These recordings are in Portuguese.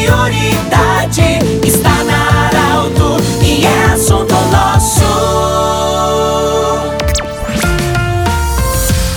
prioridade. Está na Arauto e é assunto nosso.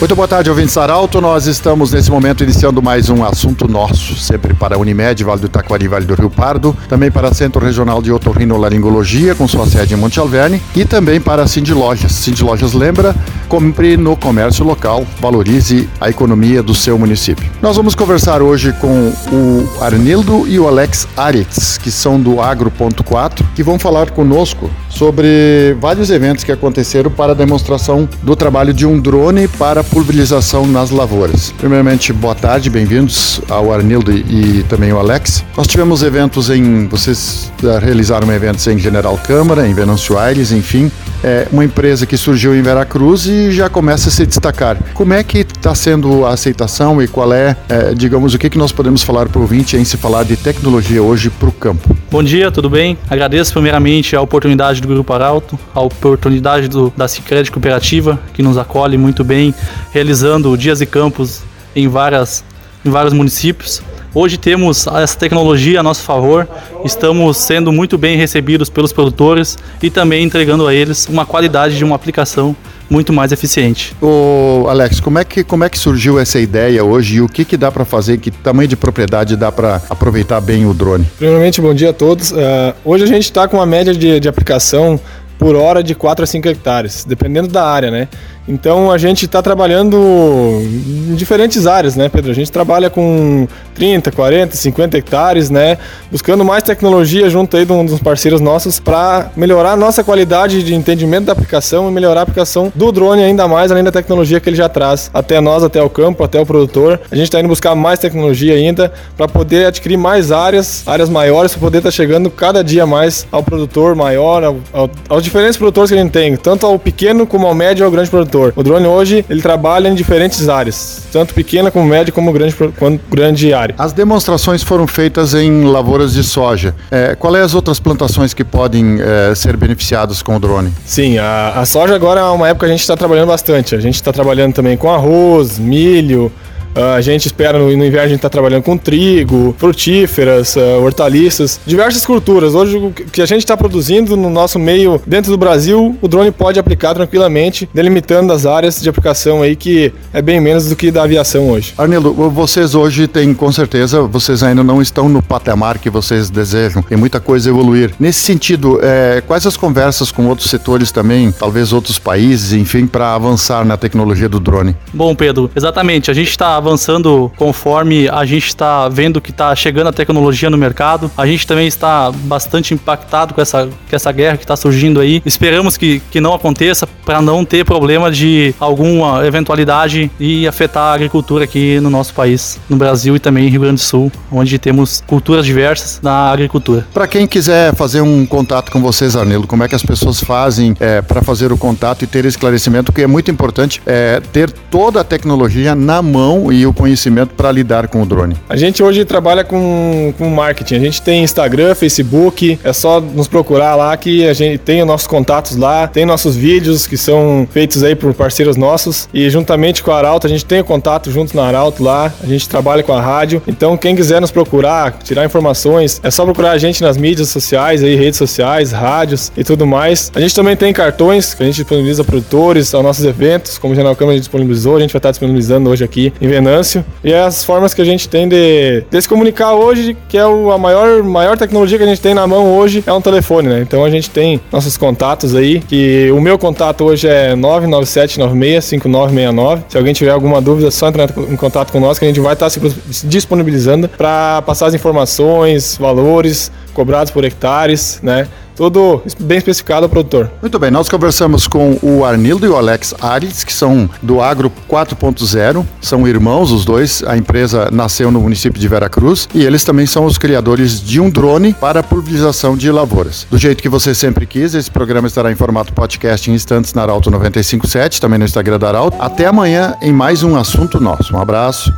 Muito boa tarde, ouvintes Arauto. Nós estamos nesse momento iniciando mais um assunto nosso, sempre para a Unimed, Vale do Taquari, Vale do Rio Pardo, também para Centro Regional de Otorrinolaringologia, com sua sede em Monte Alverne, e também para a Cindy Lojas. Cindy Lojas lembra, compre no comércio local, valorize a economia do seu município. Nós vamos conversar hoje com o Arnildo e o Alex Aritz, que são do Agro.4, que vão falar conosco sobre vários eventos que aconteceram para a demonstração do trabalho de um drone para pulverização nas lavouras. Primeiramente, boa tarde, bem-vindos ao Arnildo e também o Alex. Nós tivemos eventos em. Vocês realizaram eventos em General Câmara, em Venâncio Aires, enfim. É uma empresa que surgiu em Veracruz e já começa a se destacar. Como é que está sendo a aceitação e qual é, é, digamos, o que, que nós podemos falar para o ouvinte em se falar de tecnologia hoje para o campo? Bom dia, tudo bem? Agradeço primeiramente a oportunidade do Grupo Arauto, a oportunidade do, da Cicred Cooperativa, que nos acolhe muito bem, realizando dias e campos em, várias, em vários municípios. Hoje temos essa tecnologia a nosso favor, estamos sendo muito bem recebidos pelos produtores e também entregando a eles uma qualidade de uma aplicação muito mais eficiente. Ô Alex, como é que, como é que surgiu essa ideia hoje e o que, que dá para fazer, que tamanho de propriedade dá para aproveitar bem o drone? Primeiramente, bom dia a todos. Uh, hoje a gente está com uma média de, de aplicação por hora de 4 a 5 hectares, dependendo da área, né? Então a gente está trabalhando em diferentes áreas, né, Pedro? A gente trabalha com 30, 40, 50 hectares, né? Buscando mais tecnologia junto aí de um dos parceiros nossos para melhorar a nossa qualidade de entendimento da aplicação e melhorar a aplicação do drone ainda mais, além da tecnologia que ele já traz até nós, até o campo, até o produtor. A gente está indo buscar mais tecnologia ainda para poder adquirir mais áreas, áreas maiores, para poder estar tá chegando cada dia mais ao produtor maior, ao, ao, aos diferentes produtores que a gente tem, tanto ao pequeno como ao médio e ao grande produtor. O drone hoje ele trabalha em diferentes áreas, tanto pequena como média como grande, quanto grande área. As demonstrações foram feitas em lavouras de soja. É, qual é as outras plantações que podem é, ser beneficiadas com o drone? Sim, a, a soja agora é uma época que a gente está trabalhando bastante. A gente está trabalhando também com arroz, milho, a gente espera no, no inverno a gente está trabalhando com trigo, frutíferas, uh, hortaliças, diversas culturas. Hoje o que a gente está produzindo no nosso meio dentro do Brasil, o drone pode aplicar tranquilamente, delimitando as áreas de aplicação aí que é bem menos do que da aviação hoje. Arnildo, vocês hoje têm com certeza, vocês ainda não estão no patamar que vocês desejam. Tem muita coisa a evoluir. Nesse sentido, é, quais as conversas com outros setores também, talvez outros países, enfim, para avançar na tecnologia do drone? Bom, Pedro, exatamente. A gente está avançando conforme a gente está vendo que está chegando a tecnologia no mercado. A gente também está bastante impactado com essa, com essa guerra que está surgindo aí. Esperamos que, que não aconteça para não ter problema de alguma eventualidade e afetar a agricultura aqui no nosso país, no Brasil e também em Rio Grande do Sul, onde temos culturas diversas na agricultura. Para quem quiser fazer um contato com vocês, Arnildo, como é que as pessoas fazem é, para fazer o contato e ter esclarecimento? Que é muito importante é, ter toda a tecnologia na mão e o conhecimento para lidar com o drone? A gente hoje trabalha com, com marketing. A gente tem Instagram, Facebook, é só nos procurar lá que a gente tem os nossos contatos lá, tem nossos vídeos que são feitos aí por parceiros nossos e juntamente com a Arauto, a gente tem o contato junto na Arauto lá, a gente trabalha com a rádio. Então, quem quiser nos procurar, tirar informações, é só procurar a gente nas mídias sociais, aí, redes sociais, rádios e tudo mais. A gente também tem cartões que a gente disponibiliza produtores aos nossos eventos, como o General Câmara disponibilizou, a gente vai estar disponibilizando hoje aqui em Venâncio. E as formas que a gente tem de, de se comunicar hoje, que é o, a maior, maior tecnologia que a gente tem na mão hoje, é um telefone, né? Então a gente tem nossos contatos aí, que o meu contato hoje é 997965969. Se alguém tiver alguma dúvida, é só entrar em contato com nós, que a gente vai estar se disponibilizando para passar as informações, valores cobrados por hectares, né? tudo bem especificado ao produtor. Muito bem, nós conversamos com o Arnildo e o Alex Ares, que são do Agro 4.0, são irmãos os dois, a empresa nasceu no município de Veracruz e eles também são os criadores de um drone para pulverização de lavouras. Do jeito que você sempre quis, esse programa estará em formato podcast em instantes na Arauto 957, também no Instagram da Arauto. Até amanhã em mais um assunto nosso. Um abraço.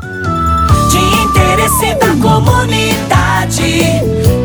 De interesse da comunidade,